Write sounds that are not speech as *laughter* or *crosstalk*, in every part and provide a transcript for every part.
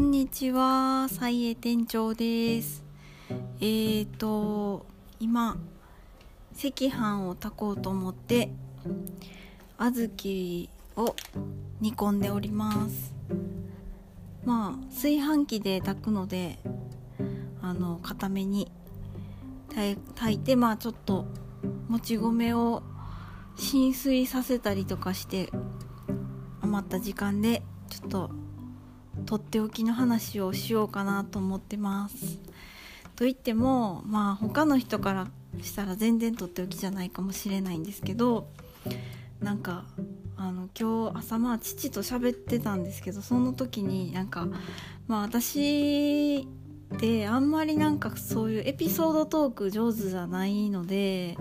んにちは、菜栄店長です。えーと、今、赤飯を炊こうと思って、小豆を煮込んでおります。まあ、炊飯器で炊くので、あの、固めに炊いて、まあちょっと、もち米を浸水させたりとかして、余った時間で、ちょっと、とっておきの話をしようかなと思ってます。と言ってもまあ他の人からしたら全然とっておきじゃないかもしれないんですけどなんかあの今日朝まあ父と喋ってたんですけどその時になんかまあ私ってあんまりなんかそういうエピソードトーク上手じゃないので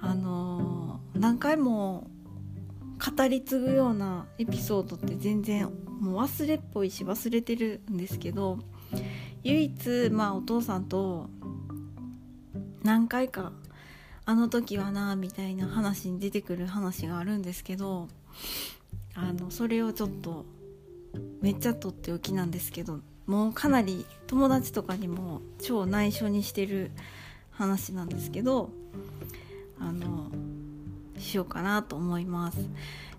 あの何回も語り継ぐようなエピソードって全然もう忘れっぽいし忘れてるんですけど唯一まあお父さんと何回かあの時はなみたいな話に出てくる話があるんですけどあのそれをちょっとめっちゃとっておきなんですけどもうかなり友達とかにも超内緒にしてる話なんですけどあのしようかなと思います。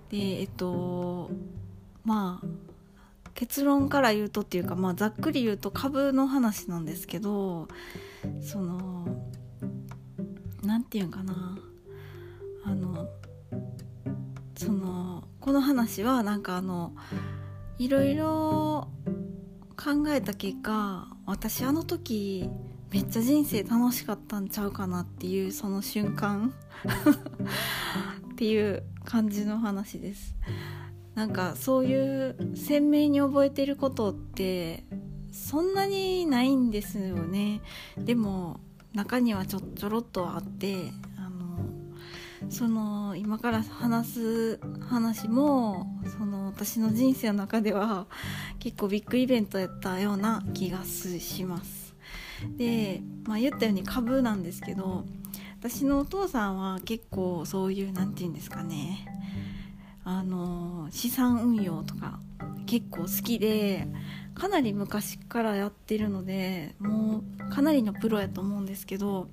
でえっとまあ結論から言うとっていうか、まあ、ざっくり言うと株の話なんですけどその何て言うんかなあのそのこの話はなんかあのいろいろ考えた結果私あの時めっちゃ人生楽しかったんちゃうかなっていうその瞬間。*laughs* っていう感じの話です。なんかそういう鮮明に覚えてることってそんなにないんですよね。でも中にはちょちょろっとあってあのその今から話す話もその私の人生の中では結構ビッグイベントやったような気がします。で、まあ、言ったように株なんですけど私のお父さんは結構そういう何て言うんですかねあの資産運用とか結構好きでかなり昔からやってるのでもうかなりのプロやと思うんですけど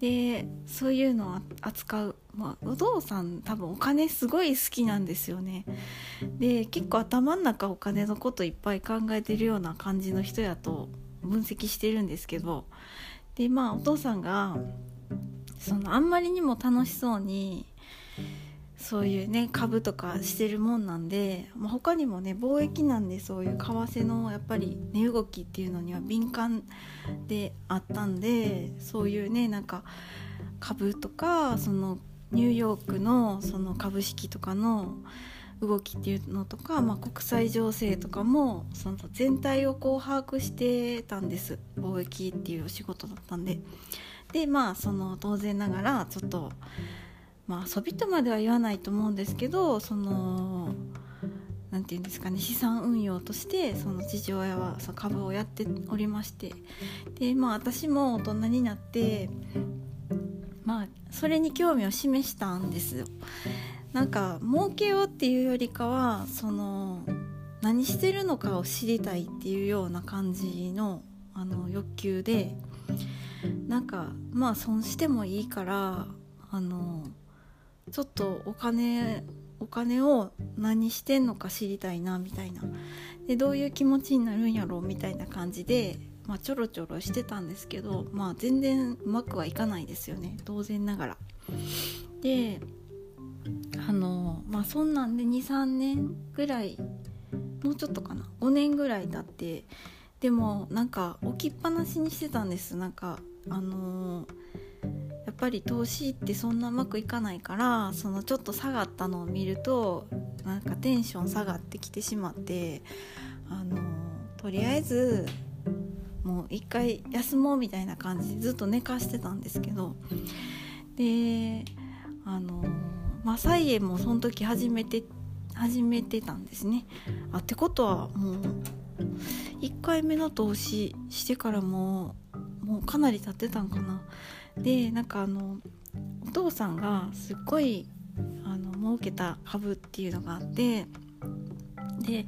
でそういうのを扱う、まあ、お父さん多分お金すごい好きなんですよね。で結構頭の中お金のこといっぱい考えてるような感じの人やと分析してるんですけどでまあお父さんがそのあんまりにも楽しそうにそういうね株とかしてるもんなんで、まあ、他にもね貿易なんでそういう為替のやっぱり値動きっていうのには敏感であったんでそういうねなんか株とかそのニューヨークのその株式とかの動きっていうのとか、まあ、国際情勢とかもその全体をこう把握してたんです。貿易っていうお仕事だったんで。でまあその当然ながらちょっとまあ遊びとまでは言わないと思うんですけどその何て言うんですかね資産運用としてその父親はその株をやっておりまして。でまあ私も大人になってまあそれに興味を示したんですよ。なんか儲けようっていうよりかはその何してるのかを知りたいっていうような感じのあの欲求でなんかまあ損してもいいからあのちょっとお金お金を何してんのか知りたいなみたいなでどういう気持ちになるんやろうみたいな感じで、まあ、ちょろちょろしてたんですけど、まあ、全然うまくはいかないですよね当然ながら。であのまあそんなんで23年ぐらいもうちょっとかな。5年ぐらい経ってでもなんか置きっぱなしにしてたんです。なんかあのやっぱり投資ってそんなうまくいかないからそのちょっと下がったのを見るとなんかテンション下がってきてしまってあのとりあえずもう一回休もうみたいな感じでずっと寝かしてたんですけど。であのまあ菜園もその時始めて始めてたんですね。あってことはもう1回目の投資してからももうかなり経ってたんかな。でなんかあのお父さんがすっごいあの儲けた株っていうのがあってで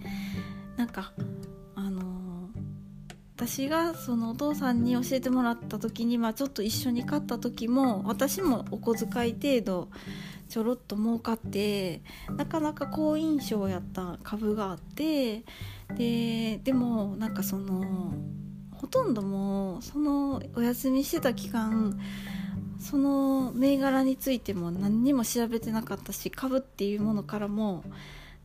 なんかあの私がそのお父さんに教えてもらった時に、まあ、ちょっと一緒に買った時も私もお小遣い程度ちょろっと儲かってなかなか好印象やった株があってででもなんかそのほとんどもうそのお休みしてた期間その銘柄についても何にも調べてなかったし株っていうものからも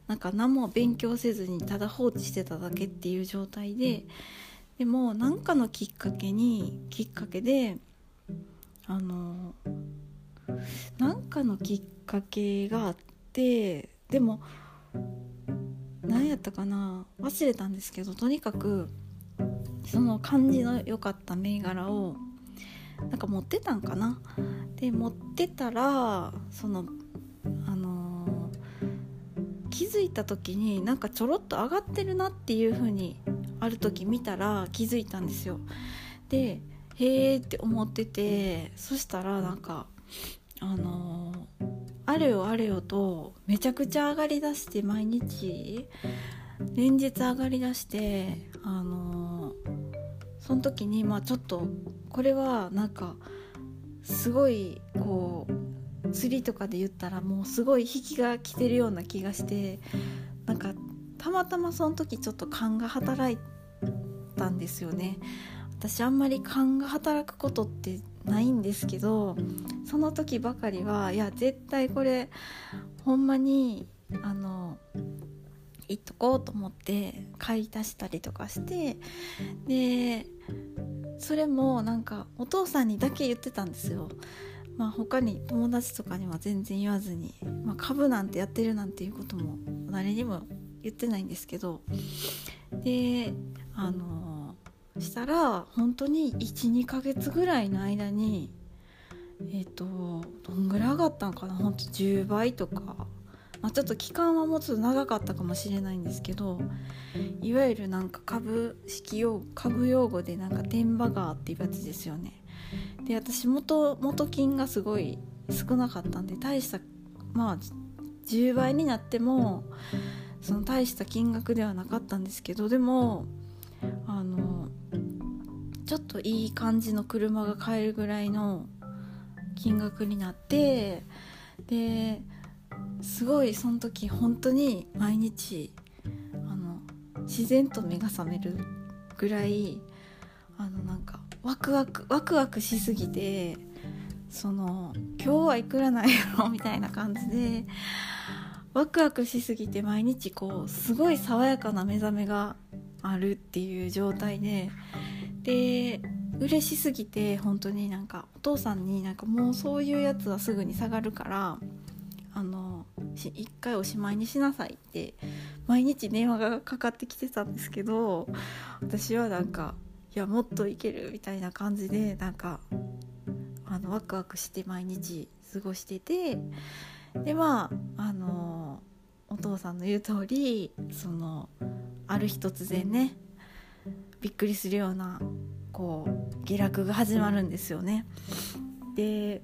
なんか何も勉強せずにただ放置してただけっていう状態ででも何かのきっかけにきっかけであの何かのきっかけがあってでも何やったかな忘れたんですけどとにかくその感じの良かった銘柄をなんか持ってたんかな。で持ってたらそのあのー、気づいた時になんかちょろっと上がってるなっていう風にある時見たら気づいたんですよ。でへえって思っててそしたらなんかあの、あれよあれよとめちゃくちゃ上がりだして毎日連日上がりだしてあの、その時にまあちょっとこれはなんかすごいこう釣りとかで言ったらもうすごい引きが来てるような気がしてなんかたまたまその時ちょっと勘が働いたんですよね。私あんまり勘が働くことってないんですけどその時ばかりはいや絶対これほんまにあの言っとこうと思って買い足したりとかしてでそれもなんかお父さんにだけ言ってたんですよ。まあ、他に友達とかには全然言わずに、まあ、株なんてやってるなんていうことも誰にも言ってないんですけどであのしたら本当に12ヶ月ぐらいの間にえっ、ー、とどんぐらい上がったんかな本当10倍とか。まあ、ちょっと期間はもうちょっと長かったかもしれないんですけどいわゆるなんか株式用株用語でなんか天馬川っていうやつですよね。で私元元金がすごい少なかったんで大したまあ10倍になってもその大した金額ではなかったんですけどでもあのといい感じの車が買えるぐらいの金額になってですごいその時本当に毎日あの自然と目が覚めるぐらいあのなんかワクワクワクワクしすぎてその今日はいくらなんやろみたいな感じでワクワクしすぎて毎日こうすごい爽やかな目覚めがあるっていう状態でで嬉しすぎて本当になんかお父さんになんかもうそういうやつはすぐに下がるからあの一回おしまいにしなさいって毎日電話がかかってきてたんですけど私はなんかいやもっといけるみたいな感じでなんかあのワクワクして毎日過ごしててでまああのお父さんの言う通りそのある日突然ねびっくりするようなこう下落が始まるんですよね。で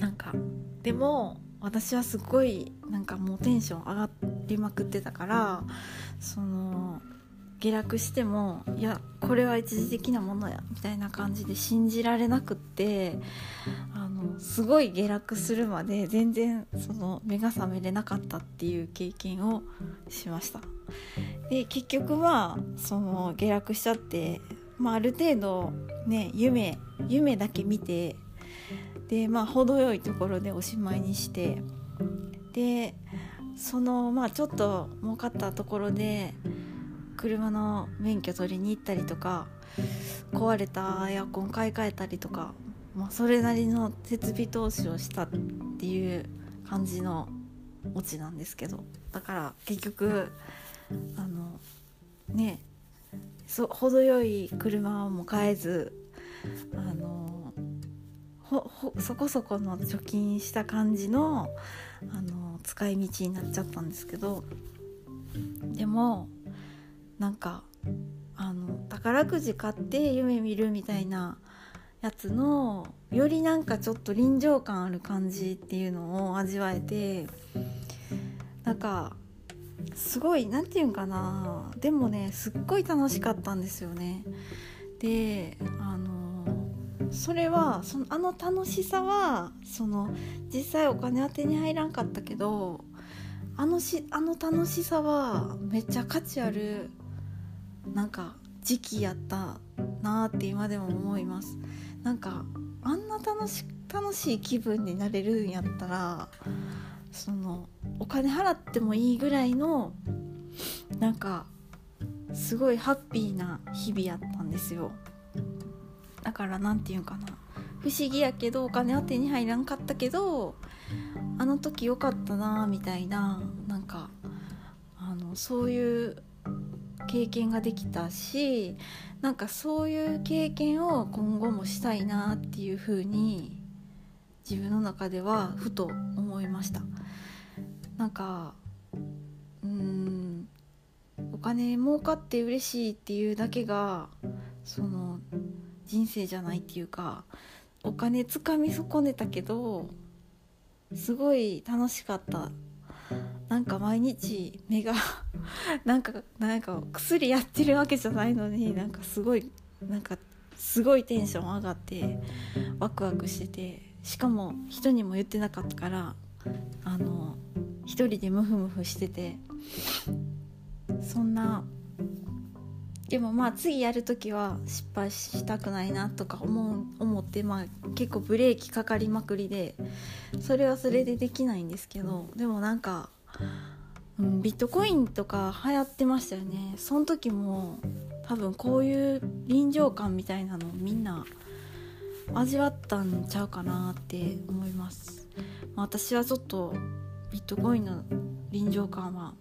なんかでも私はすごいなんかもうテンション上がりまくってたからその下落してもいやこれは一時的なものやみたいな感じで信じられなくってあのすごい下落するまで全然その目が覚めれなかったっていう経験をしましたで結局はその下落しちゃって、まあ、ある程度ね夢夢だけ見てでまあ程よいところでおしまいにしてでそのまあちょっと儲かったところで車の免許取りに行ったりとか壊れたエアコン買い替えたりとか、まあ、それなりの設備投資をしたっていう感じのオチなんですけどだから結局あのねそ程よい車も買えずあのそこそこの貯金した感じのあの使い道になっちゃったんですけどでもなんかあの宝くじ買って夢見るみたいなやつのよりなんかちょっと臨場感ある感じっていうのを味わえてなんかすごい何て言うんかな。でもねすっごい楽しかったんですよね。であのそれはそのあの楽しさはその実際お金は手に入らんかったけどあのしあの楽しさはめっちゃ価値あるなんか時期やったなって今でも思います。なんかあんな楽し楽しい気分になれるんやったらそのお金払ってもいいぐらいのなんかすごいハッピーな日々やったんですよ。だから何て言うかな。不思議やけどお金は手に入らんかったけどあの時良かったなみたいななんかあのそういう経験ができたしなんかそういう経験を今後もしたいなっていう風に自分の中ではふと思いました。なんかうんお金儲かって嬉しいっていうだけがその人生じゃないっていうかお金つかみ損ねたけどすごい楽しかった。なんか毎日目が *laughs* なんかなんか薬やってるわけじゃないのになんかすごいなんかすごいテンション上がってワクワクしててしかも人にも言ってなかったからあの一人でムフムフしてて。そんな。でもまあ次やる時は失敗したくないなとか思う思ってまあ結構ブレーキかかりまくりでそれはそれでできないんですけどでもなんか、うん、ビットコインとか流行ってましたよね。その時も多分こういう臨場感みたいなのをみんな味わったんちゃうかなって思います、ま、私はちょっとビットコインの臨場感は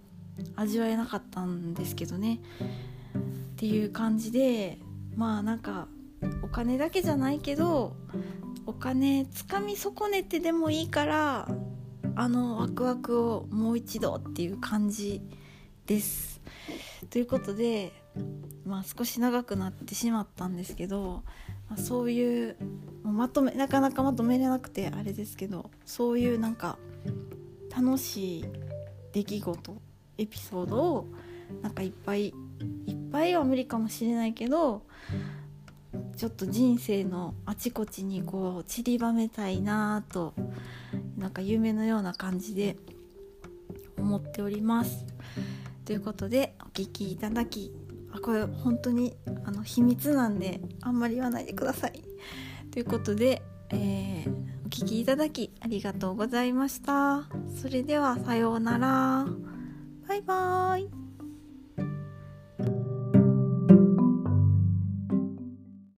味わえなかったんですけどねっていう感じでまあなんかお金だけじゃないけどお金つかみ損ねてでもいいからあのワクワクをもう一度っていう感じです。ということで、まあ、少し長くなってしまったんですけど、まあ、そういうまとめなかなかまとめれなくてあれですけどそういうなんか楽しい出来事エピソードをなんかいっぱいいっぱいは無理かもしれないけどちょっと人生のあちこちにこう散りばめたいなとなんか夢のような感じで思っております。ということでお聴きいただきあこれ本当にあの秘密なんであんまり言わないでください。ということで、えー、お聴きいただきありがとうございました。それではさようなら。バイバーイ。